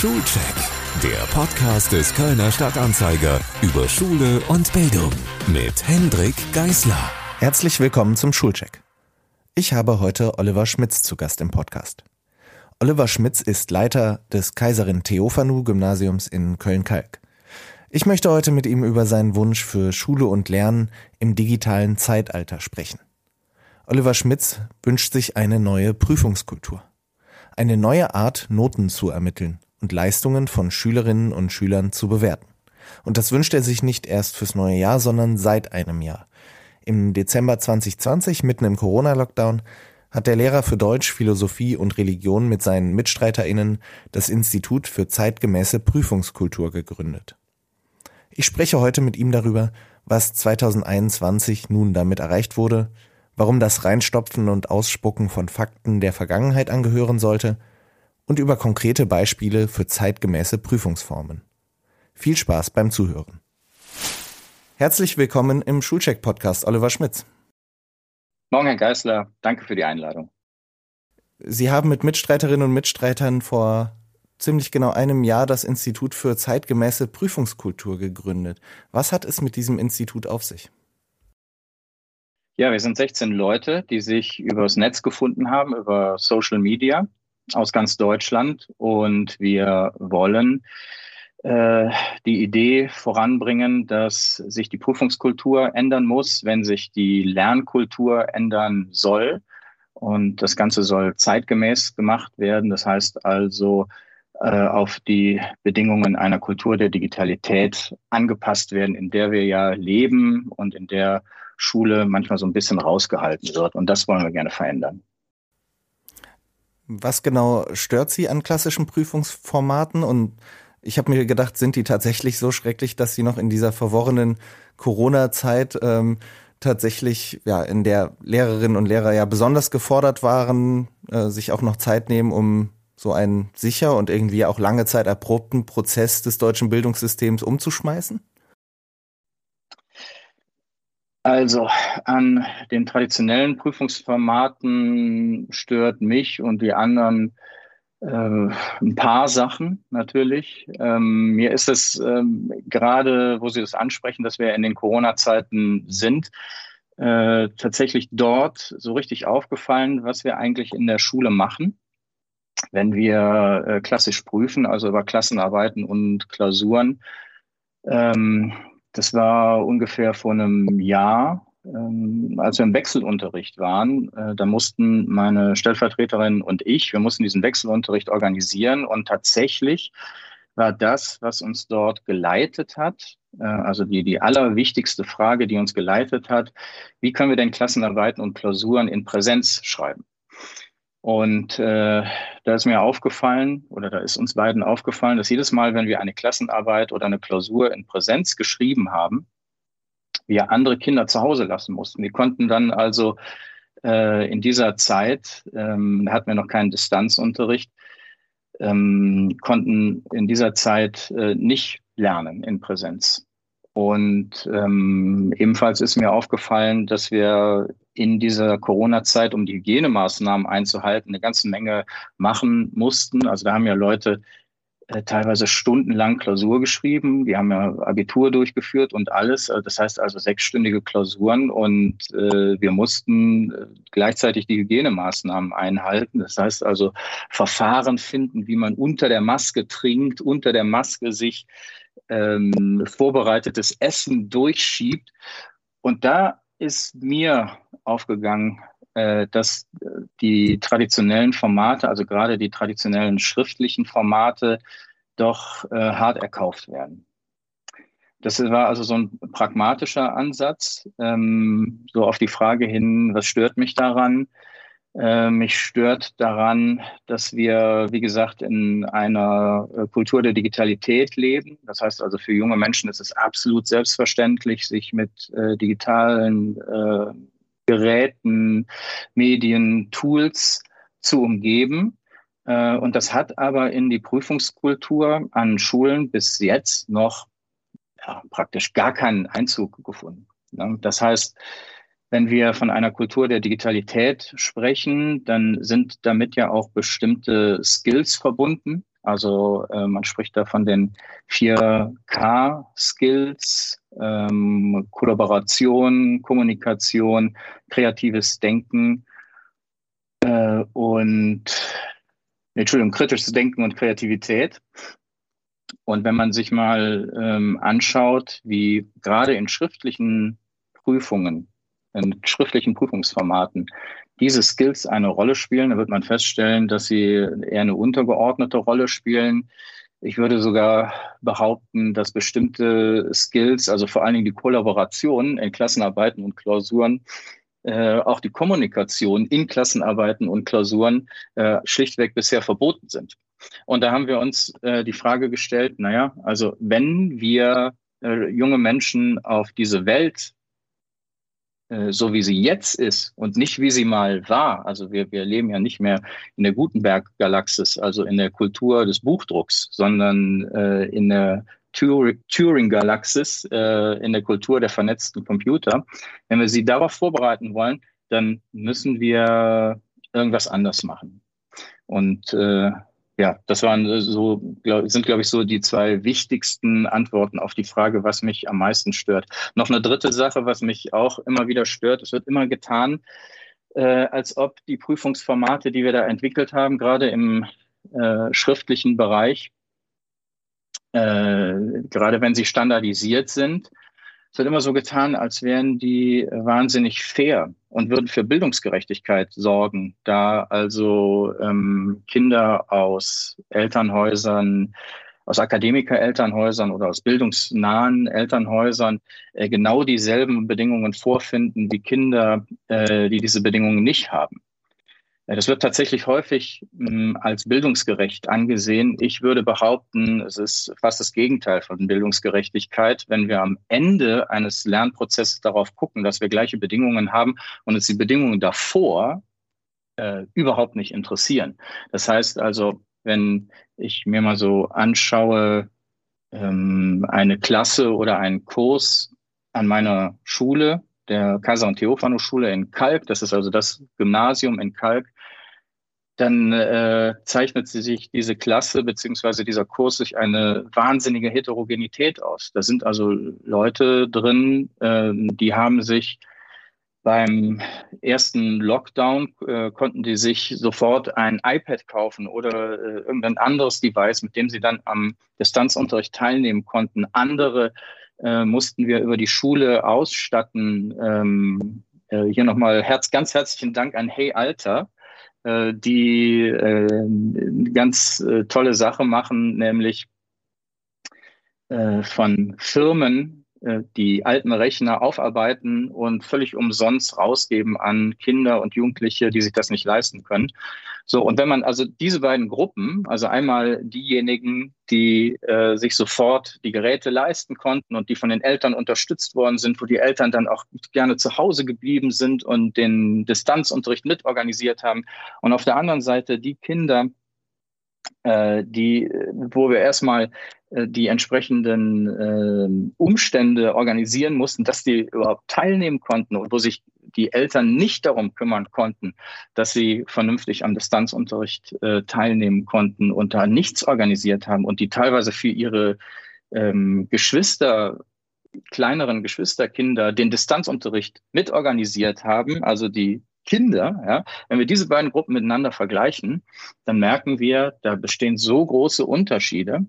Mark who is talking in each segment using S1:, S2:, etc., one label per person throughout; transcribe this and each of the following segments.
S1: Schulcheck, der Podcast des Kölner Stadtanzeiger über Schule und Bildung mit Hendrik Geisler.
S2: Herzlich willkommen zum Schulcheck. Ich habe heute Oliver Schmitz zu Gast im Podcast. Oliver Schmitz ist Leiter des Kaiserin Theophanu Gymnasiums in Köln-Kalk. Ich möchte heute mit ihm über seinen Wunsch für Schule und Lernen im digitalen Zeitalter sprechen. Oliver Schmitz wünscht sich eine neue Prüfungskultur. Eine neue Art, Noten zu ermitteln und Leistungen von Schülerinnen und Schülern zu bewerten. Und das wünscht er sich nicht erst fürs neue Jahr, sondern seit einem Jahr. Im Dezember 2020, mitten im Corona-Lockdown, hat der Lehrer für Deutsch, Philosophie und Religion mit seinen MitstreiterInnen das Institut für zeitgemäße Prüfungskultur gegründet. Ich spreche heute mit ihm darüber, was 2021 nun damit erreicht wurde, warum das Reinstopfen und Ausspucken von Fakten der Vergangenheit angehören sollte und über konkrete Beispiele für zeitgemäße Prüfungsformen. Viel Spaß beim Zuhören. Herzlich willkommen im Schulcheck-Podcast, Oliver Schmitz.
S3: Morgen, Herr Geisler. Danke für die Einladung.
S2: Sie haben mit Mitstreiterinnen und Mitstreitern vor ziemlich genau einem Jahr das Institut für zeitgemäße Prüfungskultur gegründet. Was hat es mit diesem Institut auf sich?
S3: Ja, wir sind 16 Leute, die sich übers Netz gefunden haben, über Social Media aus ganz Deutschland. Und wir wollen äh, die Idee voranbringen, dass sich die Prüfungskultur ändern muss, wenn sich die Lernkultur ändern soll. Und das Ganze soll zeitgemäß gemacht werden. Das heißt also äh, auf die Bedingungen einer Kultur der Digitalität angepasst werden, in der wir ja leben und in der Schule manchmal so ein bisschen rausgehalten wird. Und das wollen wir gerne verändern.
S2: Was genau stört Sie an klassischen Prüfungsformaten und ich habe mir gedacht, sind die tatsächlich so schrecklich, dass sie noch in dieser verworrenen Corona-Zeit ähm, tatsächlich, ja, in der Lehrerinnen und Lehrer ja besonders gefordert waren, äh, sich auch noch Zeit nehmen, um so einen sicher und irgendwie auch lange Zeit erprobten Prozess des deutschen Bildungssystems umzuschmeißen?
S3: Also an den traditionellen Prüfungsformaten stört mich und die anderen äh, ein paar Sachen natürlich. Ähm, mir ist es ähm, gerade, wo Sie das ansprechen, dass wir in den Corona-Zeiten sind, äh, tatsächlich dort so richtig aufgefallen, was wir eigentlich in der Schule machen. Wenn wir äh, klassisch prüfen, also über Klassenarbeiten und Klausuren, ähm, das war ungefähr vor einem Jahr, ähm, als wir im Wechselunterricht waren, äh, da mussten meine Stellvertreterin und ich, wir mussten diesen Wechselunterricht organisieren und tatsächlich war das, was uns dort geleitet hat, äh, also die, die allerwichtigste Frage, die uns geleitet hat, wie können wir denn Klassenarbeiten und Klausuren in Präsenz schreiben? Und äh, da ist mir aufgefallen, oder da ist uns beiden aufgefallen, dass jedes Mal, wenn wir eine Klassenarbeit oder eine Klausur in Präsenz geschrieben haben, wir andere Kinder zu Hause lassen mussten. Die konnten dann also äh, in dieser Zeit, ähm, hatten wir noch keinen Distanzunterricht, ähm, konnten in dieser Zeit äh, nicht lernen in Präsenz. Und ähm, ebenfalls ist mir aufgefallen, dass wir in dieser Corona-Zeit, um die Hygienemaßnahmen einzuhalten, eine ganze Menge machen mussten. Also da haben ja Leute äh, teilweise stundenlang Klausur geschrieben. Die haben ja Abitur durchgeführt und alles. Äh, das heißt also sechsstündige Klausuren und äh, wir mussten äh, gleichzeitig die Hygienemaßnahmen einhalten. Das heißt also Verfahren finden, wie man unter der Maske trinkt, unter der Maske sich ähm, vorbereitetes Essen durchschiebt. Und da ist mir aufgegangen, äh, dass die traditionellen Formate, also gerade die traditionellen schriftlichen Formate, doch äh, hart erkauft werden. Das war also so ein pragmatischer Ansatz, ähm, so auf die Frage hin, was stört mich daran? Äh, mich stört daran, dass wir, wie gesagt, in einer äh, Kultur der Digitalität leben. Das heißt also, für junge Menschen ist es absolut selbstverständlich, sich mit äh, digitalen Geräten, Medien, Tools zu umgeben. Und das hat aber in die Prüfungskultur an Schulen bis jetzt noch ja, praktisch gar keinen Einzug gefunden. Das heißt, wenn wir von einer Kultur der Digitalität sprechen, dann sind damit ja auch bestimmte Skills verbunden. Also äh, man spricht da von den 4K-Skills, ähm, Kollaboration, Kommunikation, kreatives Denken äh, und Entschuldigung, kritisches Denken und Kreativität. Und wenn man sich mal ähm, anschaut, wie gerade in schriftlichen Prüfungen, in schriftlichen Prüfungsformaten diese Skills eine Rolle spielen, dann wird man feststellen, dass sie eher eine untergeordnete Rolle spielen. Ich würde sogar behaupten, dass bestimmte Skills, also vor allen Dingen die Kollaboration in Klassenarbeiten und Klausuren, äh, auch die Kommunikation in Klassenarbeiten und Klausuren äh, schlichtweg bisher verboten sind. Und da haben wir uns äh, die Frage gestellt, naja, also wenn wir äh, junge Menschen auf diese Welt so wie sie jetzt ist und nicht wie sie mal war. Also wir, wir leben ja nicht mehr in der Gutenberg-Galaxis, also in der Kultur des Buchdrucks, sondern äh, in der Turing-Galaxis, äh, in der Kultur der vernetzten Computer. Wenn wir sie darauf vorbereiten wollen, dann müssen wir irgendwas anders machen. Und äh, ja, das waren so, glaub, sind, glaube ich, so die zwei wichtigsten Antworten auf die Frage, was mich am meisten stört. Noch eine dritte Sache, was mich auch immer wieder stört. Es wird immer getan, äh, als ob die Prüfungsformate, die wir da entwickelt haben, gerade im äh, schriftlichen Bereich, äh, gerade wenn sie standardisiert sind, es wird immer so getan, als wären die wahnsinnig fair und würden für Bildungsgerechtigkeit sorgen, da also ähm, Kinder aus Elternhäusern, aus Akademiker-Elternhäusern oder aus bildungsnahen Elternhäusern äh, genau dieselben Bedingungen vorfinden wie Kinder, äh, die diese Bedingungen nicht haben. Das wird tatsächlich häufig hm, als bildungsgerecht angesehen. Ich würde behaupten, es ist fast das Gegenteil von Bildungsgerechtigkeit, wenn wir am Ende eines Lernprozesses darauf gucken, dass wir gleiche Bedingungen haben und uns die Bedingungen davor äh, überhaupt nicht interessieren. Das heißt also, wenn ich mir mal so anschaue, ähm, eine Klasse oder einen Kurs an meiner Schule, der Kaiser- und Theophano-Schule in Kalk, das ist also das Gymnasium in Kalk, dann äh, zeichnet sich diese Klasse beziehungsweise dieser Kurs durch eine wahnsinnige Heterogenität aus. Da sind also Leute drin, äh, die haben sich beim ersten Lockdown äh, konnten die sich sofort ein iPad kaufen oder äh, irgendein anderes Device, mit dem sie dann am Distanzunterricht teilnehmen konnten. Andere äh, mussten wir über die Schule ausstatten. Ähm, äh, hier nochmal herz, ganz herzlichen Dank an Hey Alter äh, die äh, ganz äh, tolle Sache machen, nämlich äh, von Firmen die alten Rechner aufarbeiten und völlig umsonst rausgeben an Kinder und Jugendliche, die sich das nicht leisten können. So, und wenn man also diese beiden Gruppen, also einmal diejenigen, die äh, sich sofort die Geräte leisten konnten und die von den Eltern unterstützt worden sind, wo die Eltern dann auch gerne zu Hause geblieben sind und den Distanzunterricht mitorganisiert haben. Und auf der anderen Seite die Kinder, äh, die, wo wir erstmal äh, die entsprechenden äh, Umstände organisieren mussten, dass die überhaupt teilnehmen konnten und wo sich die Eltern nicht darum kümmern konnten, dass sie vernünftig am Distanzunterricht äh, teilnehmen konnten und da nichts organisiert haben und die teilweise für ihre ähm, Geschwister kleineren Geschwisterkinder den Distanzunterricht mitorganisiert haben, also die Kinder, ja, wenn wir diese beiden Gruppen miteinander vergleichen, dann merken wir, da bestehen so große Unterschiede,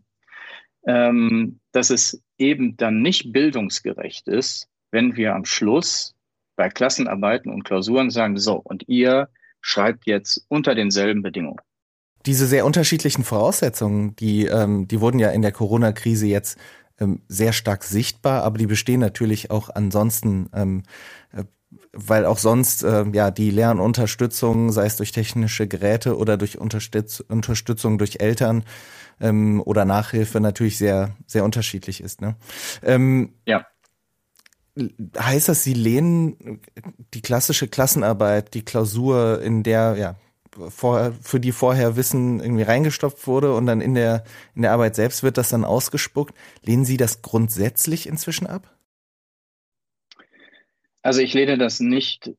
S3: ähm, dass es eben dann nicht bildungsgerecht ist, wenn wir am Schluss bei Klassenarbeiten und Klausuren sagen, so, und ihr schreibt jetzt unter denselben Bedingungen.
S2: Diese sehr unterschiedlichen Voraussetzungen, die, ähm, die wurden ja in der Corona-Krise jetzt ähm, sehr stark sichtbar, aber die bestehen natürlich auch ansonsten ähm, äh, weil auch sonst äh, ja die Lernunterstützung, sei es durch technische Geräte oder durch Unterstütz Unterstützung durch Eltern ähm, oder Nachhilfe natürlich sehr sehr unterschiedlich ist. Ne? Ähm,
S3: ja.
S2: Heißt das, Sie lehnen die klassische Klassenarbeit, die Klausur, in der ja vor, für die vorher Wissen irgendwie reingestopft wurde und dann in der in der Arbeit selbst wird das dann ausgespuckt, lehnen Sie das grundsätzlich inzwischen ab?
S3: Also ich lehne das nicht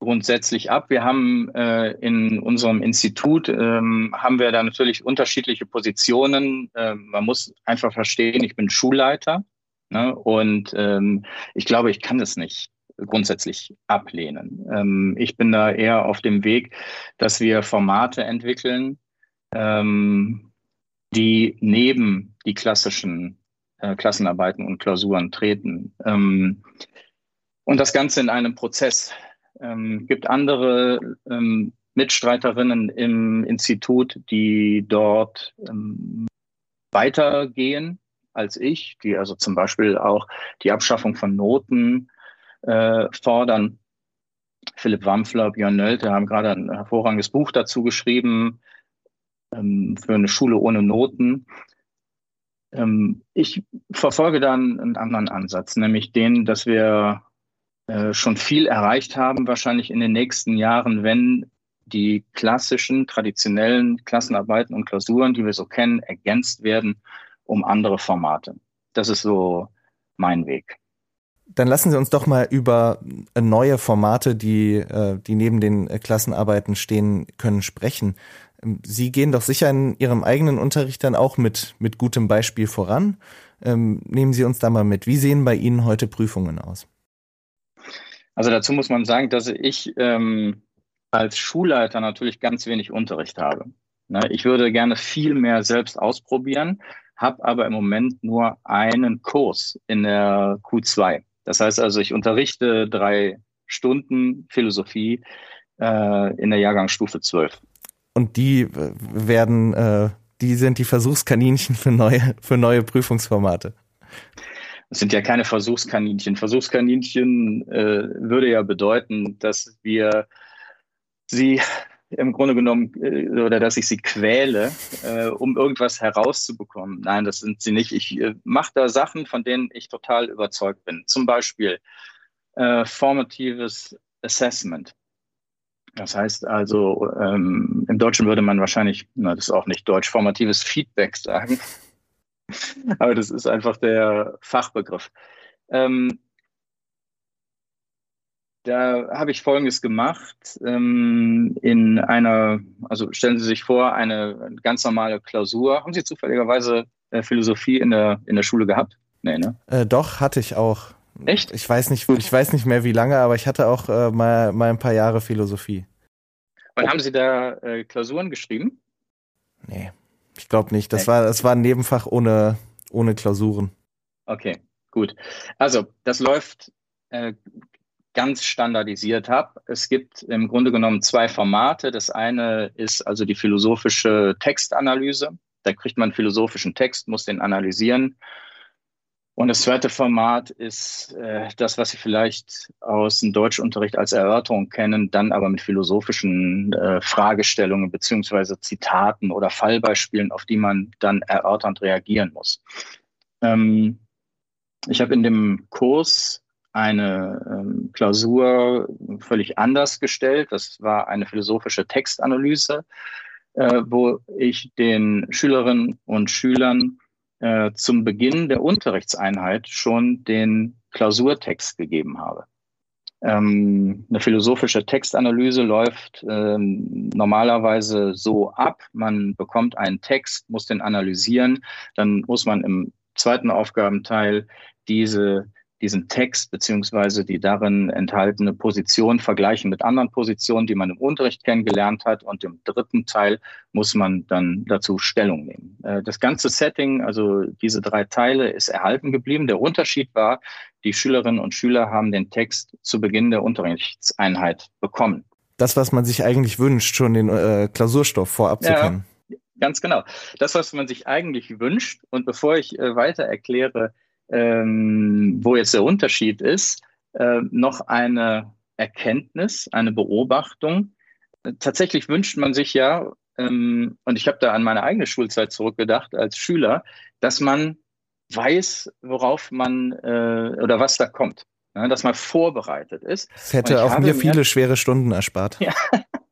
S3: grundsätzlich ab. Wir haben äh, in unserem Institut ähm, haben wir da natürlich unterschiedliche Positionen. Äh, man muss einfach verstehen, ich bin Schulleiter ne, und ähm, ich glaube, ich kann das nicht grundsätzlich ablehnen. Ähm, ich bin da eher auf dem Weg, dass wir Formate entwickeln, ähm, die neben die klassischen äh, Klassenarbeiten und Klausuren treten. Und das Ganze in einem Prozess ähm, gibt andere ähm, Mitstreiterinnen im Institut, die dort ähm, weitergehen als ich, die also zum Beispiel auch die Abschaffung von Noten äh, fordern. Philipp Wampfler, Björn Nölte haben gerade ein hervorragendes Buch dazu geschrieben ähm, für eine Schule ohne Noten. Ähm, ich verfolge dann einen anderen Ansatz, nämlich den, dass wir schon viel erreicht haben, wahrscheinlich in den nächsten Jahren, wenn die klassischen, traditionellen Klassenarbeiten und Klausuren, die wir so kennen, ergänzt werden um andere Formate. Das ist so mein Weg.
S2: Dann lassen Sie uns doch mal über neue Formate, die, äh, die neben den Klassenarbeiten stehen können, sprechen. Sie gehen doch sicher in Ihrem eigenen Unterricht dann auch mit, mit gutem Beispiel voran. Ähm, nehmen Sie uns da mal mit. Wie sehen bei Ihnen heute Prüfungen aus?
S3: Also dazu muss man sagen, dass ich ähm, als Schulleiter natürlich ganz wenig Unterricht habe. Ne, ich würde gerne viel mehr selbst ausprobieren, habe aber im Moment nur einen Kurs in der Q2. Das heißt also, ich unterrichte drei Stunden Philosophie äh, in der Jahrgangsstufe 12.
S2: Und die äh, werden, äh, die sind die Versuchskaninchen für neue, für neue Prüfungsformate.
S3: Es sind ja keine Versuchskaninchen. Versuchskaninchen äh, würde ja bedeuten, dass wir sie im Grunde genommen äh, oder dass ich sie quäle, äh, um irgendwas herauszubekommen. Nein, das sind sie nicht. Ich äh, mache da Sachen, von denen ich total überzeugt bin. Zum Beispiel äh, formatives Assessment. Das heißt also, ähm, im Deutschen würde man wahrscheinlich, na, das ist auch nicht deutsch, formatives Feedback sagen. Aber das ist einfach der Fachbegriff. Ähm, da habe ich Folgendes gemacht. Ähm, in einer, also stellen Sie sich vor, eine ganz normale Klausur. Haben Sie zufälligerweise äh, Philosophie in der, in der Schule gehabt?
S2: Nee, ne? Äh, doch, hatte ich auch.
S3: Echt?
S2: Ich weiß nicht, ich weiß nicht mehr wie lange, aber ich hatte auch äh, mal, mal ein paar Jahre Philosophie.
S3: Und haben Sie da äh, Klausuren geschrieben?
S2: Nee. Ich glaube nicht. Das war, das war ein Nebenfach ohne, ohne Klausuren.
S3: Okay, gut. Also, das läuft äh, ganz standardisiert ab. Es gibt im Grunde genommen zwei Formate. Das eine ist also die philosophische Textanalyse. Da kriegt man philosophischen Text, muss den analysieren und das zweite Format ist äh, das, was Sie vielleicht aus dem Deutschunterricht als Erörterung kennen, dann aber mit philosophischen äh, Fragestellungen beziehungsweise Zitaten oder Fallbeispielen, auf die man dann erörternd reagieren muss. Ähm, ich habe in dem Kurs eine ähm, Klausur völlig anders gestellt. Das war eine philosophische Textanalyse, äh, wo ich den Schülerinnen und Schülern äh, zum Beginn der Unterrichtseinheit schon den Klausurtext gegeben habe. Ähm, eine philosophische Textanalyse läuft ähm, normalerweise so ab. Man bekommt einen Text, muss den analysieren, dann muss man im zweiten Aufgabenteil diese diesen Text beziehungsweise die darin enthaltene Position vergleichen mit anderen Positionen, die man im Unterricht kennengelernt hat. Und im dritten Teil muss man dann dazu Stellung nehmen. Äh, das ganze Setting, also diese drei Teile, ist erhalten geblieben. Der Unterschied war, die Schülerinnen und Schüler haben den Text zu Beginn der Unterrichtseinheit bekommen.
S2: Das, was man sich eigentlich wünscht, schon den äh, Klausurstoff vorab zu kennen.
S3: Ganz genau. Das, was man sich eigentlich wünscht. Und bevor ich äh, weiter erkläre, ähm, wo jetzt der Unterschied ist, äh, noch eine Erkenntnis, eine Beobachtung. Tatsächlich wünscht man sich ja, ähm, und ich habe da an meine eigene Schulzeit zurückgedacht als Schüler, dass man weiß, worauf man äh, oder was da kommt. Ja, dass man vorbereitet ist.
S2: Es hätte auch mir viele schwere Stunden erspart. Ja.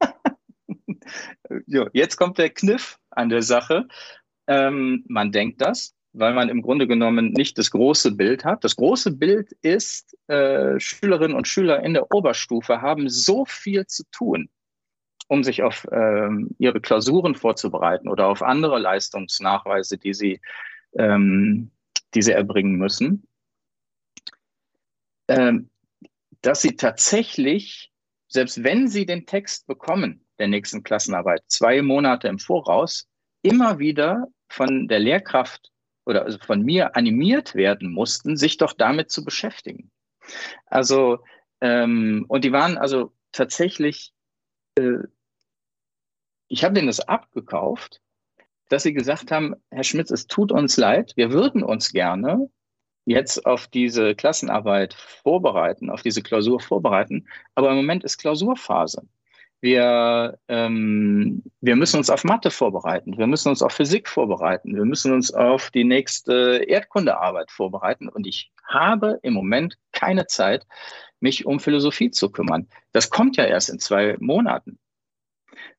S3: jo, jetzt kommt der Kniff an der Sache. Ähm, man denkt das, weil man im Grunde genommen nicht das große Bild hat. Das große Bild ist, äh, Schülerinnen und Schüler in der Oberstufe haben so viel zu tun, um sich auf ähm, ihre Klausuren vorzubereiten oder auf andere Leistungsnachweise, die sie, ähm, die sie erbringen müssen, ähm, dass sie tatsächlich, selbst wenn sie den Text bekommen der nächsten Klassenarbeit, zwei Monate im Voraus, immer wieder von der Lehrkraft oder also von mir animiert werden mussten, sich doch damit zu beschäftigen. Also, ähm, und die waren also tatsächlich, äh, ich habe denen das abgekauft, dass sie gesagt haben, Herr Schmitz, es tut uns leid, wir würden uns gerne jetzt auf diese Klassenarbeit vorbereiten, auf diese Klausur vorbereiten, aber im Moment ist Klausurphase. Wir, ähm, wir müssen uns auf Mathe vorbereiten, wir müssen uns auf Physik vorbereiten, wir müssen uns auf die nächste Erdkundearbeit vorbereiten. Und ich habe im Moment keine Zeit, mich um Philosophie zu kümmern. Das kommt ja erst in zwei Monaten.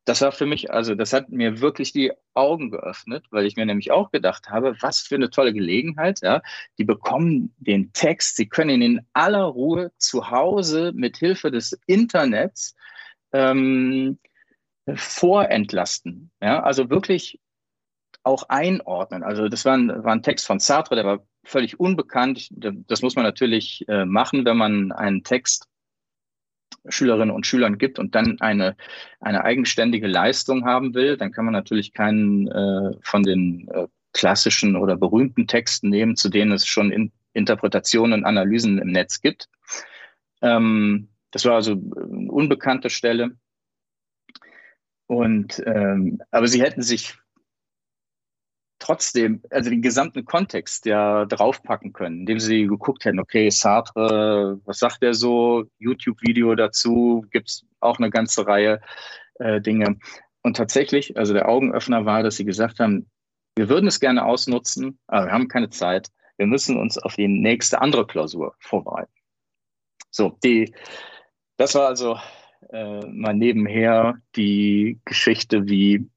S3: Das war für mich, also das hat mir wirklich die Augen geöffnet, weil ich mir nämlich auch gedacht habe, was für eine tolle Gelegenheit, ja. Die bekommen den Text, sie können ihn in aller Ruhe zu Hause mit Hilfe des Internets ähm, vorentlasten. Ja? Also wirklich auch einordnen. Also das war ein, war ein Text von Sartre, der war völlig unbekannt. Das muss man natürlich äh, machen, wenn man einen Text Schülerinnen und Schülern gibt und dann eine, eine eigenständige Leistung haben will, dann kann man natürlich keinen äh, von den äh, klassischen oder berühmten Texten nehmen, zu denen es schon in Interpretationen und Analysen im Netz gibt. Ähm, das war also eine unbekannte Stelle. Und ähm, aber sie hätten sich trotzdem, also den gesamten Kontext ja draufpacken können, indem sie geguckt hätten, okay, Sartre, was sagt er so? YouTube-Video dazu, gibt's auch eine ganze Reihe äh, Dinge. Und tatsächlich, also der Augenöffner war, dass sie gesagt haben, wir würden es gerne ausnutzen, aber wir haben keine Zeit. Wir müssen uns auf die nächste andere Klausur vorbereiten. So, die, das war also äh, mal nebenher die Geschichte, wie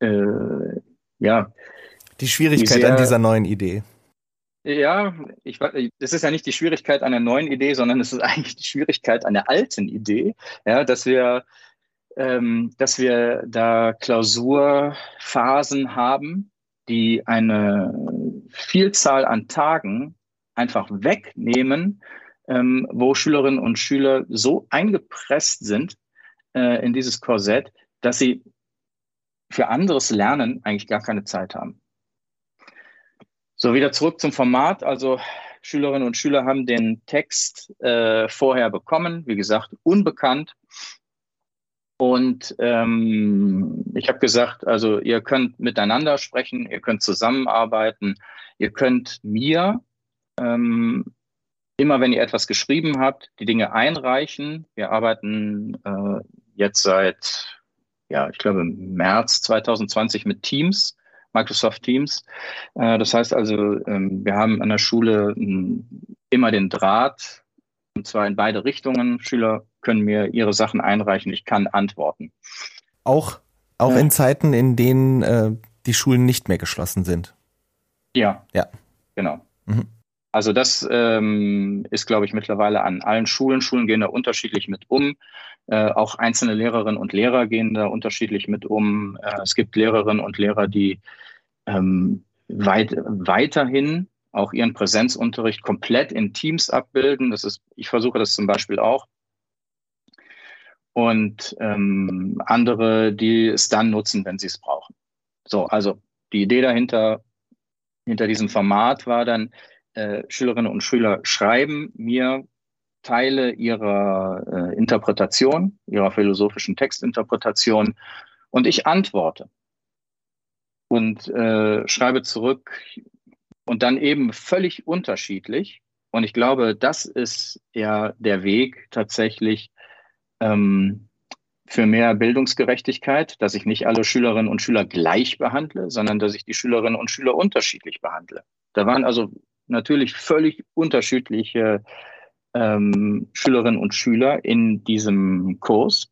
S3: äh, ja.
S2: Die Schwierigkeit sehr, an dieser neuen Idee.
S3: Ja, ich, das ist ja nicht die Schwierigkeit einer neuen Idee, sondern es ist eigentlich die Schwierigkeit einer alten Idee, ja, dass wir, ähm, dass wir da Klausurphasen haben, die eine Vielzahl an Tagen einfach wegnehmen ähm, wo Schülerinnen und Schüler so eingepresst sind äh, in dieses Korsett, dass sie für anderes Lernen eigentlich gar keine Zeit haben. So, wieder zurück zum Format. Also Schülerinnen und Schüler haben den Text äh, vorher bekommen, wie gesagt, unbekannt. Und ähm, ich habe gesagt, also ihr könnt miteinander sprechen, ihr könnt zusammenarbeiten, ihr könnt mir ähm, immer wenn ihr etwas geschrieben habt, die Dinge einreichen. Wir arbeiten äh, jetzt seit, ja, ich glaube, März 2020 mit Teams, Microsoft Teams. Äh, das heißt also, ähm, wir haben an der Schule äh, immer den Draht, und zwar in beide Richtungen. Schüler können mir ihre Sachen einreichen, ich kann antworten.
S2: Auch, auch ja. in Zeiten, in denen äh, die Schulen nicht mehr geschlossen sind.
S3: Ja. Ja. Genau. Mhm. Also das ähm, ist, glaube ich, mittlerweile an allen Schulen. Schulen gehen da unterschiedlich mit um. Äh, auch einzelne Lehrerinnen und Lehrer gehen da unterschiedlich mit um. Äh, es gibt Lehrerinnen und Lehrer, die ähm, weit, weiterhin auch ihren Präsenzunterricht komplett in Teams abbilden. Das ist, ich versuche das zum Beispiel auch. Und ähm, andere, die es dann nutzen, wenn sie es brauchen. So, also die Idee dahinter, hinter diesem Format war dann, äh, Schülerinnen und Schüler schreiben mir Teile ihrer äh, Interpretation, ihrer philosophischen Textinterpretation und ich antworte und äh, schreibe zurück und dann eben völlig unterschiedlich. Und ich glaube, das ist ja der Weg tatsächlich ähm, für mehr Bildungsgerechtigkeit, dass ich nicht alle Schülerinnen und Schüler gleich behandle, sondern dass ich die Schülerinnen und Schüler unterschiedlich behandle. Da waren also natürlich völlig unterschiedliche ähm, Schülerinnen und Schüler in diesem Kurs.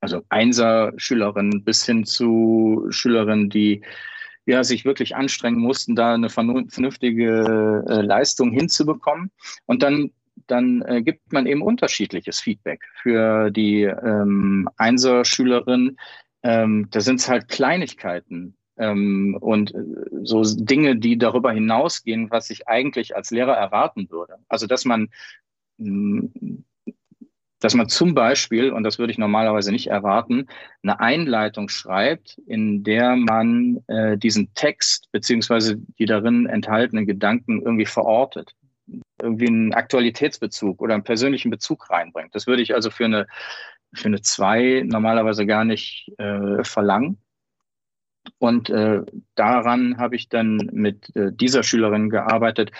S3: Also Einser-Schülerinnen bis hin zu Schülerinnen, die ja, sich wirklich anstrengen mussten, da eine vernünftige äh, Leistung hinzubekommen. Und dann dann äh, gibt man eben unterschiedliches Feedback. Für die ähm, Einser-Schülerin, ähm, da sind es halt Kleinigkeiten ähm, und äh, so Dinge, die darüber hinausgehen, was ich eigentlich als Lehrer erwarten würde. Also dass man mh, mm, dass man zum Beispiel, und das würde ich normalerweise nicht erwarten, eine Einleitung schreibt, in der man äh, diesen Text beziehungsweise die darin enthaltenen Gedanken irgendwie verortet irgendwie einen Aktualitätsbezug oder einen persönlichen Bezug reinbringt. Das würde ich also für eine, für eine zwei normalerweise gar nicht äh, verlangen. Und äh, daran habe ich dann mit äh, dieser Schülerin gearbeitet.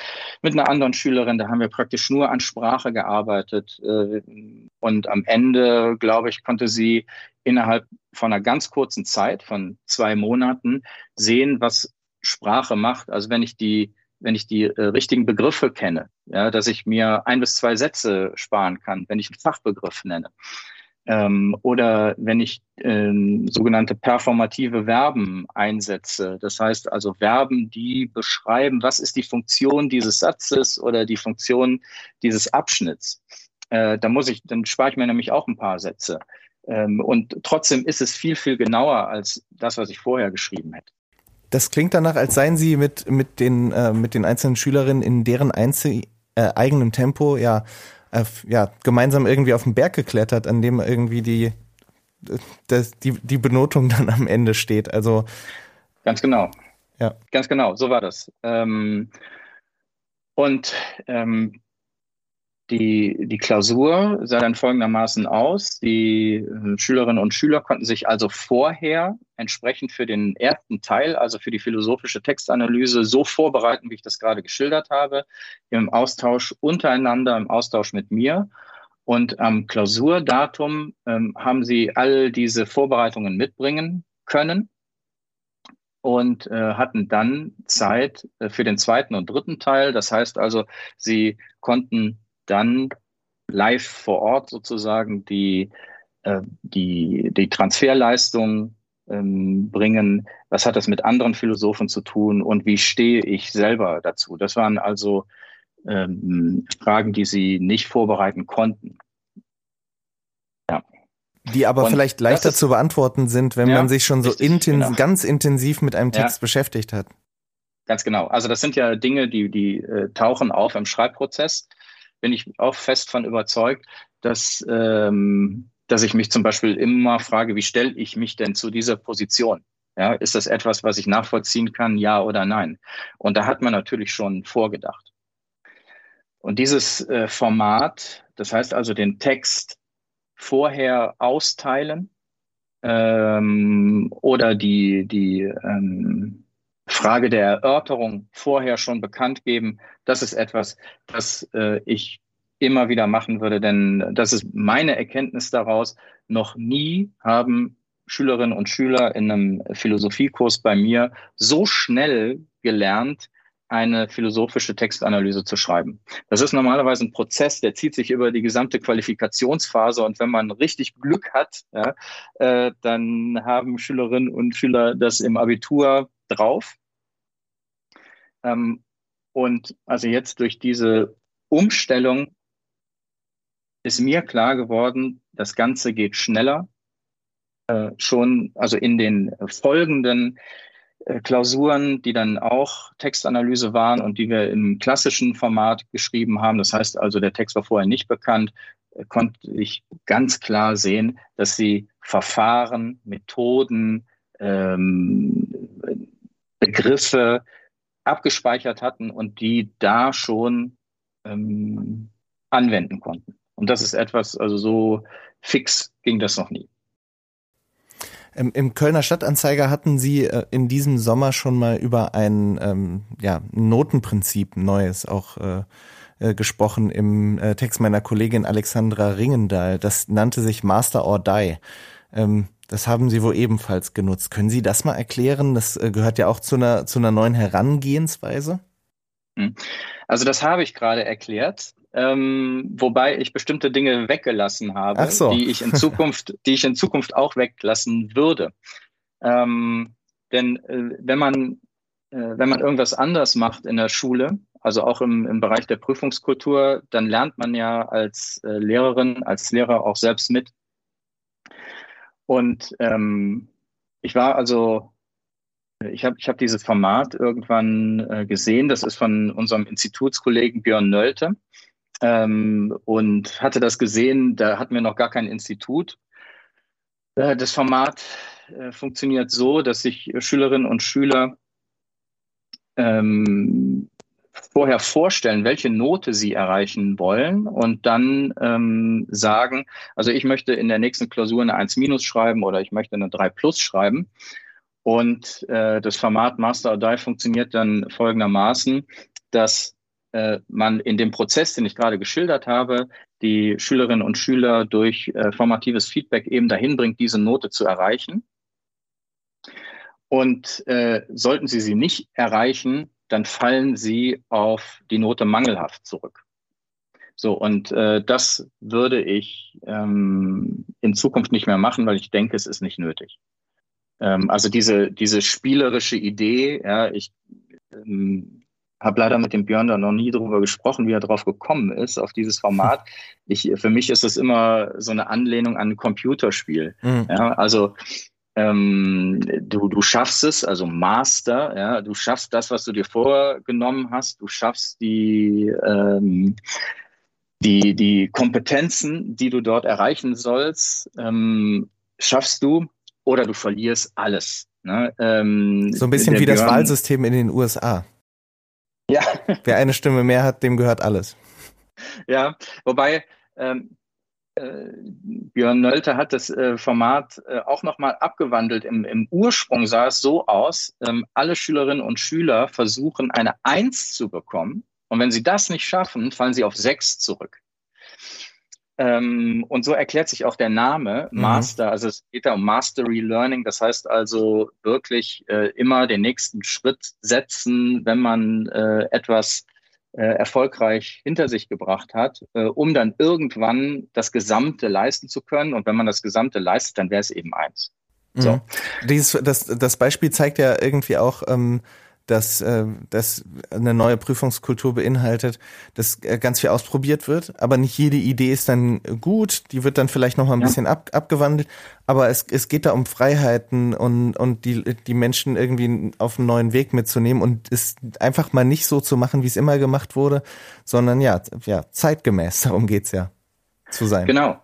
S3: Mit einer anderen Schülerin, da haben wir praktisch nur an Sprache gearbeitet. Äh, und am Ende, glaube ich, konnte sie innerhalb von einer ganz kurzen Zeit, von zwei Monaten, sehen, was Sprache macht. Also wenn ich die wenn ich die äh, richtigen Begriffe kenne, ja, dass ich mir ein bis zwei Sätze sparen kann, wenn ich einen Fachbegriff nenne. Ähm, oder wenn ich ähm, sogenannte performative Verben einsetze, das heißt also Verben, die beschreiben, was ist die Funktion dieses Satzes oder die Funktion dieses Abschnitts. Äh, da muss ich, dann spare ich mir nämlich auch ein paar Sätze. Ähm, und trotzdem ist es viel, viel genauer als das, was ich vorher geschrieben hätte.
S2: Das klingt danach, als seien Sie mit, mit, den, äh, mit den einzelnen Schülerinnen in deren einzel äh, eigenem Tempo ja, äh, ja gemeinsam irgendwie auf den Berg geklettert, an dem irgendwie die, das, die, die Benotung dann am Ende steht. Also
S3: ganz genau. Ja. Ganz genau, so war das. Ähm, und ähm, die, die Klausur sah dann folgendermaßen aus. Die äh, Schülerinnen und Schüler konnten sich also vorher entsprechend für den ersten Teil, also für die philosophische Textanalyse, so vorbereiten, wie ich das gerade geschildert habe, im Austausch untereinander, im Austausch mit mir. Und am Klausurdatum ähm, haben sie all diese Vorbereitungen mitbringen können und äh, hatten dann Zeit äh, für den zweiten und dritten Teil. Das heißt also, sie konnten dann live vor Ort sozusagen die, äh, die, die Transferleistung ähm, bringen. Was hat das mit anderen Philosophen zu tun und wie stehe ich selber dazu? Das waren also ähm, Fragen, die sie nicht vorbereiten konnten.
S2: Ja. Die aber und vielleicht leichter ist, zu beantworten sind, wenn ja, man sich schon so richtig, intens genau. ganz intensiv mit einem Text ja. beschäftigt hat.
S3: Ganz genau. Also das sind ja Dinge, die, die äh, tauchen auf im Schreibprozess bin ich auch fest von überzeugt, dass, ähm, dass ich mich zum Beispiel immer frage, wie stelle ich mich denn zu dieser Position? Ja, ist das etwas, was ich nachvollziehen kann, ja oder nein? Und da hat man natürlich schon vorgedacht. Und dieses äh, Format, das heißt also den Text vorher austeilen ähm, oder die, die ähm, Frage der Erörterung vorher schon bekannt geben, das ist etwas, das äh, ich immer wieder machen würde, denn das ist meine Erkenntnis daraus. Noch nie haben Schülerinnen und Schüler in einem Philosophiekurs bei mir so schnell gelernt, eine philosophische Textanalyse zu schreiben. Das ist normalerweise ein Prozess, der zieht sich über die gesamte Qualifikationsphase und wenn man richtig Glück hat, ja, äh, dann haben Schülerinnen und Schüler das im Abitur drauf. Ähm, und also jetzt durch diese Umstellung ist mir klar geworden, das Ganze geht schneller. Äh, schon, also in den folgenden äh, Klausuren, die dann auch Textanalyse waren und die wir im klassischen Format geschrieben haben, das heißt also, der Text war vorher nicht bekannt, äh, konnte ich ganz klar sehen, dass sie Verfahren, Methoden, ähm, Begriffe abgespeichert hatten und die da schon ähm, anwenden konnten. Und das ist etwas, also so fix ging das noch nie.
S2: Im, Im Kölner Stadtanzeiger hatten Sie äh, in diesem Sommer schon mal über ein ähm, ja, Notenprinzip Neues auch äh, äh, gesprochen im äh, Text meiner Kollegin Alexandra Ringendahl. Das nannte sich Master or Die. Ähm, das haben Sie wohl ebenfalls genutzt. Können Sie das mal erklären? Das äh, gehört ja auch zu einer, zu einer neuen Herangehensweise.
S3: Hm. Also das habe ich gerade erklärt, ähm, wobei ich bestimmte Dinge weggelassen habe, so. die ich in Zukunft, die ich in Zukunft auch weglassen würde. Ähm, Denn äh, wenn man äh, wenn man irgendwas anders macht in der Schule, also auch im, im Bereich der Prüfungskultur, dann lernt man ja als äh, Lehrerin, als Lehrer auch selbst mit. Und ähm, ich war also, ich habe ich hab dieses Format irgendwann äh, gesehen, das ist von unserem Institutskollegen Björn Nölte. Ähm, und hatte das gesehen, da hatten wir noch gar kein Institut. Äh, das Format äh, funktioniert so, dass sich Schülerinnen und Schüler ähm, vorher vorstellen, welche Note sie erreichen wollen und dann ähm, sagen, also ich möchte in der nächsten Klausur eine 1 minus schreiben oder ich möchte eine 3 plus schreiben. Und äh, das Format Master or Die funktioniert dann folgendermaßen, dass äh, man in dem Prozess, den ich gerade geschildert habe, die Schülerinnen und Schüler durch äh, formatives Feedback eben dahin bringt, diese Note zu erreichen. Und äh, sollten sie sie nicht erreichen, dann fallen sie auf die Note mangelhaft zurück. So, und äh, das würde ich ähm, in Zukunft nicht mehr machen, weil ich denke, es ist nicht nötig. Ähm, also diese, diese spielerische Idee, ja, ich ähm, habe leider mit dem Björn da noch nie darüber gesprochen, wie er drauf gekommen ist, auf dieses Format. Ich, für mich ist es immer so eine Anlehnung an ein Computerspiel. Mhm. Ja, also ähm, du, du schaffst es, also Master, ja, du schaffst das, was du dir vorgenommen hast, du schaffst die, ähm, die, die Kompetenzen, die du dort erreichen sollst, ähm, schaffst du oder du verlierst alles. Ne?
S2: Ähm, so ein bisschen wie Björn, das Wahlsystem in den USA. Ja. Wer eine Stimme mehr hat, dem gehört alles.
S3: Ja, wobei ähm, äh, Björn Nölte hat das äh, Format äh, auch nochmal abgewandelt. Im, Im, Ursprung sah es so aus, ähm, alle Schülerinnen und Schüler versuchen eine Eins zu bekommen. Und wenn sie das nicht schaffen, fallen sie auf sechs zurück. Ähm, und so erklärt sich auch der Name mhm. Master. Also es geht da um Mastery Learning. Das heißt also wirklich äh, immer den nächsten Schritt setzen, wenn man äh, etwas äh, erfolgreich hinter sich gebracht hat, äh, um dann irgendwann das Gesamte leisten zu können. Und wenn man das Gesamte leistet, dann wäre es eben eins.
S2: So. Mhm. Dieses, das, das Beispiel zeigt ja irgendwie auch, ähm, dass äh, das eine neue Prüfungskultur beinhaltet, dass äh, ganz viel ausprobiert wird, aber nicht jede Idee ist dann gut, die wird dann vielleicht noch mal ein ja. bisschen ab, abgewandelt, aber es, es geht da um Freiheiten und, und die, die Menschen irgendwie auf einen neuen Weg mitzunehmen und es einfach mal nicht so zu machen, wie es immer gemacht wurde, sondern ja, ja zeitgemäß, darum geht's ja, zu sein.
S3: Genau.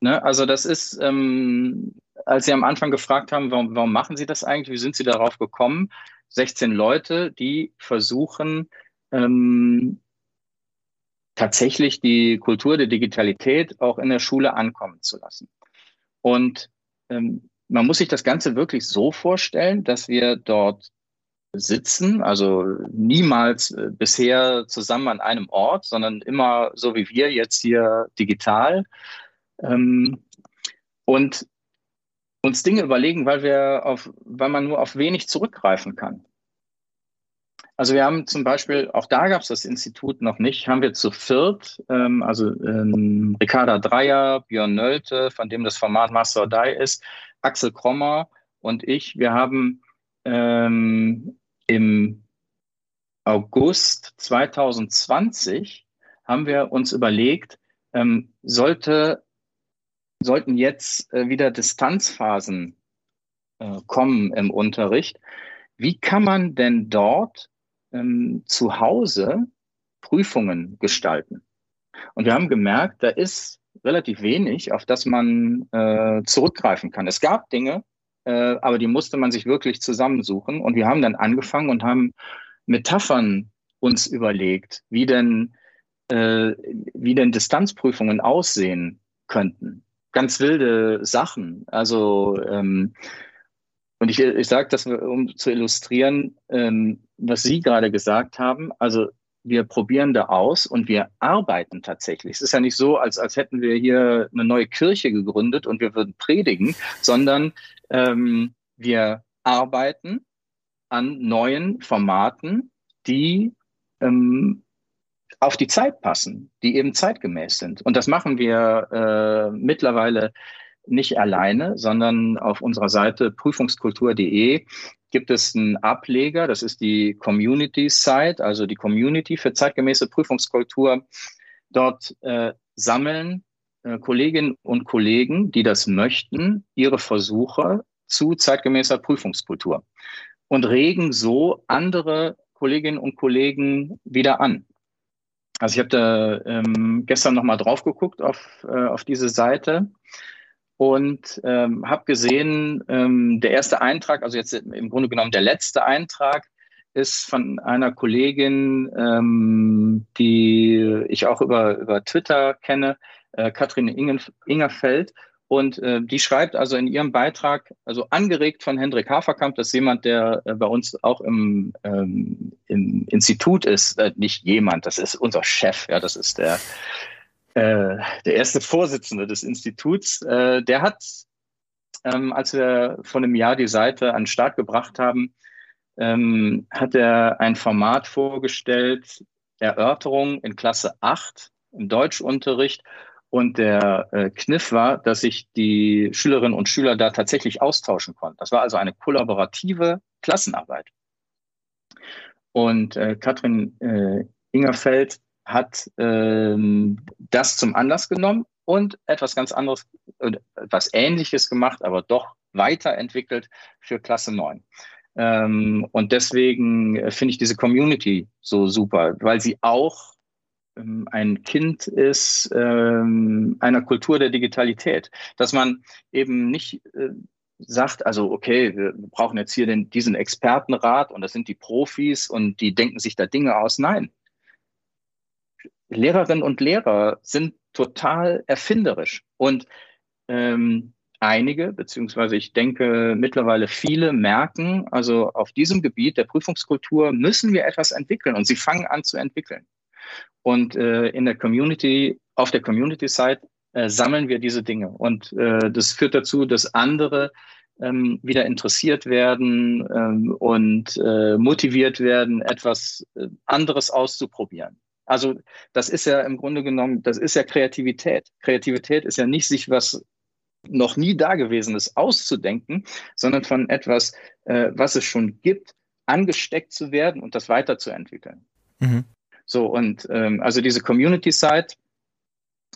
S3: Ne, also das ist, ähm, als Sie am Anfang gefragt haben, warum, warum machen Sie das eigentlich, wie sind Sie darauf gekommen? 16 Leute, die versuchen, ähm, tatsächlich die Kultur der Digitalität auch in der Schule ankommen zu lassen. Und ähm, man muss sich das Ganze wirklich so vorstellen, dass wir dort sitzen, also niemals äh, bisher zusammen an einem Ort, sondern immer so wie wir jetzt hier digital. Ähm, und uns Dinge überlegen, weil wir auf, weil man nur auf wenig zurückgreifen kann. Also wir haben zum Beispiel, auch da gab es das Institut noch nicht, haben wir zu viert, ähm, also ähm, Ricarda Dreier, Björn Nölte, von dem das Format Master Die ist, Axel Krommer und ich, wir haben ähm, im August 2020 haben wir uns überlegt, ähm, sollte sollten jetzt äh, wieder Distanzphasen äh, kommen im Unterricht. Wie kann man denn dort ähm, zu Hause Prüfungen gestalten? Und wir haben gemerkt, da ist relativ wenig, auf das man äh, zurückgreifen kann. Es gab Dinge, äh, aber die musste man sich wirklich zusammensuchen. Und wir haben dann angefangen und haben Metaphern uns überlegt, wie denn, äh, wie denn Distanzprüfungen aussehen könnten ganz wilde Sachen. Also ähm, und ich, ich sage das, um zu illustrieren, ähm, was Sie gerade gesagt haben. Also wir probieren da aus und wir arbeiten tatsächlich. Es ist ja nicht so, als, als hätten wir hier eine neue Kirche gegründet und wir würden predigen, sondern ähm, wir arbeiten an neuen Formaten, die ähm, auf die Zeit passen, die eben zeitgemäß sind. Und das machen wir äh, mittlerweile nicht alleine, sondern auf unserer Seite prüfungskultur.de gibt es einen Ableger, das ist die Community Site, also die Community für zeitgemäße Prüfungskultur. Dort äh, sammeln äh, Kolleginnen und Kollegen, die das möchten, ihre Versuche zu zeitgemäßer Prüfungskultur und regen so andere Kolleginnen und Kollegen wieder an. Also ich habe da ähm, gestern nochmal drauf geguckt auf, äh, auf diese Seite und ähm, habe gesehen, ähm, der erste Eintrag, also jetzt im Grunde genommen der letzte Eintrag, ist von einer Kollegin, ähm, die ich auch über, über Twitter kenne, äh, Katrin Ingen, Ingerfeld. Und äh, die schreibt also in ihrem Beitrag, also angeregt von Hendrik Haferkamp, das ist jemand, der äh, bei uns auch im, ähm, im Institut ist, äh, nicht jemand, das ist unser Chef, ja, das ist der, äh, der erste Vorsitzende des Instituts. Äh, der hat, ähm, als wir vor einem Jahr die Seite an den Start gebracht haben, ähm, hat er ein Format vorgestellt, Erörterung in Klasse 8 im Deutschunterricht und der äh, Kniff war, dass sich die Schülerinnen und Schüler da tatsächlich austauschen konnten. Das war also eine kollaborative Klassenarbeit. Und äh, Katrin äh, Ingerfeld hat ähm, das zum Anlass genommen und etwas ganz anderes, äh, etwas Ähnliches gemacht, aber doch weiterentwickelt für Klasse 9. Ähm, und deswegen äh, finde ich diese Community so super, weil sie auch ein Kind ist ähm, einer Kultur der Digitalität, dass man eben nicht äh, sagt, also okay, wir brauchen jetzt hier den, diesen Expertenrat und das sind die Profis und die denken sich da Dinge aus. Nein. Lehrerinnen und Lehrer sind total erfinderisch und ähm, einige, beziehungsweise ich denke mittlerweile viele merken, also auf diesem Gebiet der Prüfungskultur müssen wir etwas entwickeln und sie fangen an zu entwickeln. Und äh, in der Community, auf der Community-Site äh, sammeln wir diese Dinge. Und äh, das führt dazu, dass andere ähm, wieder interessiert werden ähm, und äh, motiviert werden, etwas äh, anderes auszuprobieren. Also das ist ja im Grunde genommen, das ist ja Kreativität. Kreativität ist ja nicht sich was noch nie Dagewesenes auszudenken, sondern von etwas, äh, was es schon gibt, angesteckt zu werden und das weiterzuentwickeln. Mhm. So, und ähm, also diese Community-Site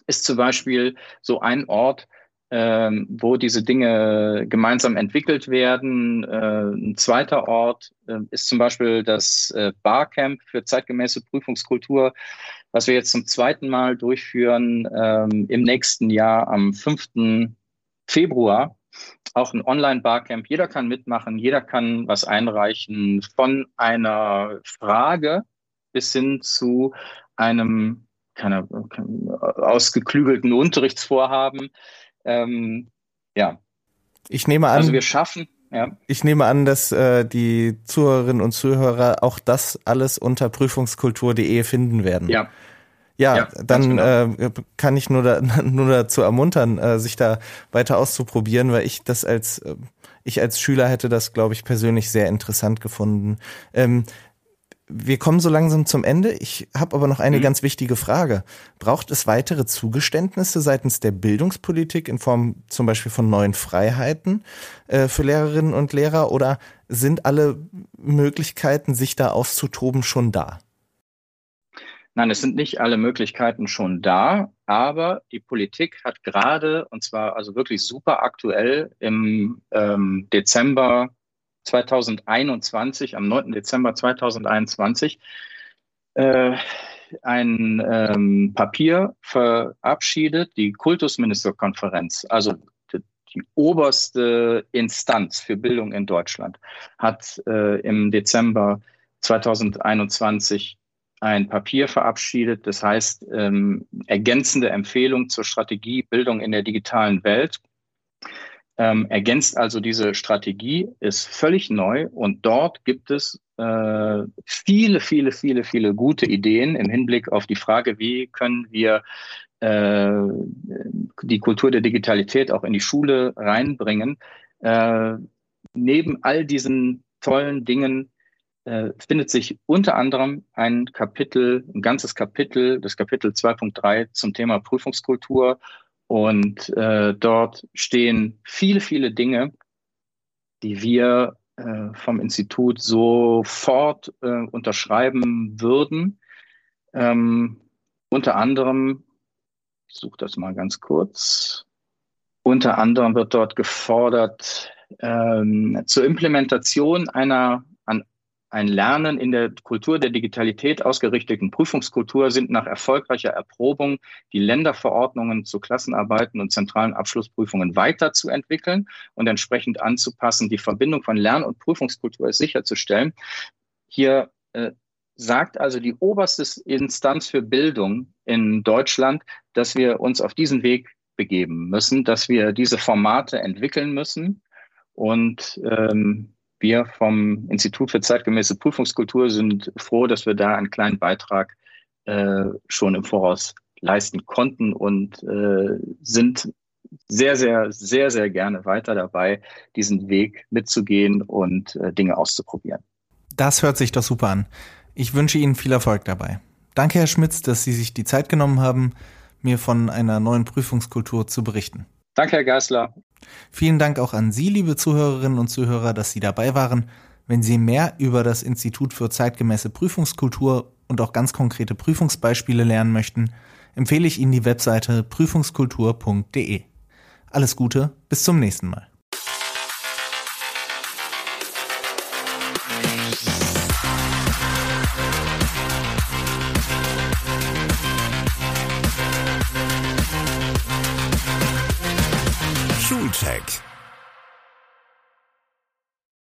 S3: ist zum Beispiel so ein Ort, ähm, wo diese Dinge gemeinsam entwickelt werden. Äh, ein zweiter Ort äh, ist zum Beispiel das äh, Barcamp für zeitgemäße Prüfungskultur, was wir jetzt zum zweiten Mal durchführen ähm, im nächsten Jahr am 5. Februar. Auch ein Online-Barcamp. Jeder kann mitmachen, jeder kann was einreichen von einer Frage, bis hin zu einem keine, ausgeklügelten Unterrichtsvorhaben. Ähm, ja.
S2: Ich nehme an.
S3: Also wir schaffen. Ja.
S2: Ich nehme an, dass äh, die Zuhörerinnen und Zuhörer auch das alles unter prüfungskultur.de finden werden.
S3: Ja.
S2: Ja, ja dann genau. äh, kann ich nur, da, nur dazu ermuntern, äh, sich da weiter auszuprobieren, weil ich das als äh, ich als Schüler hätte das, glaube ich, persönlich sehr interessant gefunden. Ähm, wir kommen so langsam zum Ende. Ich habe aber noch eine mhm. ganz wichtige Frage. Braucht es weitere Zugeständnisse seitens der Bildungspolitik in Form zum Beispiel von neuen Freiheiten äh, für Lehrerinnen und Lehrer oder sind alle Möglichkeiten, sich da auszutoben, schon da?
S3: Nein, es sind nicht alle Möglichkeiten schon da, aber die Politik hat gerade, und zwar also wirklich super aktuell, im ähm, Dezember 2021, am 9. Dezember 2021, äh, ein ähm, Papier verabschiedet, die Kultusministerkonferenz, also die, oberste Instanz für Bildung in Deutschland, hat äh, im Dezember 2021 ein Papier verabschiedet, das heißt ähm, ergänzende Empfehlung zur Strategie Bildung in der digitalen Welt ähm, ergänzt also diese Strategie, ist völlig neu und dort gibt es äh, viele, viele, viele, viele gute Ideen im Hinblick auf die Frage, wie können wir äh, die Kultur der Digitalität auch in die Schule reinbringen. Äh, neben all diesen tollen Dingen äh, findet sich unter anderem ein Kapitel, ein ganzes Kapitel, das Kapitel 2.3 zum Thema Prüfungskultur Und äh, dort stehen viele, viele Dinge, die wir äh, vom Institut sofort äh, unterschreiben würden. Ähm, unter anderem, ich suche das mal ganz kurz, unter anderem wird dort gefordert, ähm, zur Implementation einer ein Lernen in der Kultur der Digitalität ausgerichteten Prüfungskultur sind nach erfolgreicher Erprobung die Länderverordnungen zu Klassenarbeiten und zentralen Abschlussprüfungen weiterzuentwickeln und entsprechend anzupassen. Die Verbindung von Lern- und Prüfungskultur ist sicherzustellen. Hier äh, sagt also die oberste Instanz für Bildung in Deutschland, dass wir uns auf diesen Weg begeben müssen, dass wir diese Formate entwickeln müssen. Und ähm, wir vom Institut für zeitgemäße Prüfungskultur sind froh, dass wir da einen kleinen Beitrag äh, schon im Voraus leisten konnten und äh, sind sehr, sehr, sehr, sehr gerne weiter dabei, diesen Weg mitzugehen und äh, Dinge auszuprobieren.
S2: Das hört sich doch super an. Ich wünsche Ihnen viel Erfolg dabei. Danke, Herr Schmitz, dass Sie sich die Zeit genommen haben, mir von einer neuen Prüfungskultur zu berichten.
S3: Danke, Herr Geisler.
S2: Vielen Dank auch an Sie, liebe Zuhörerinnen und Zuhörer, dass Sie dabei waren. Wenn Sie mehr über das Institut für zeitgemäße Prüfungskultur und auch ganz konkrete Prüfungsbeispiele lernen möchten, empfehle ich Ihnen die Webseite prüfungskultur.de. Alles Gute, bis zum nächsten Mal.
S1: Schulcheck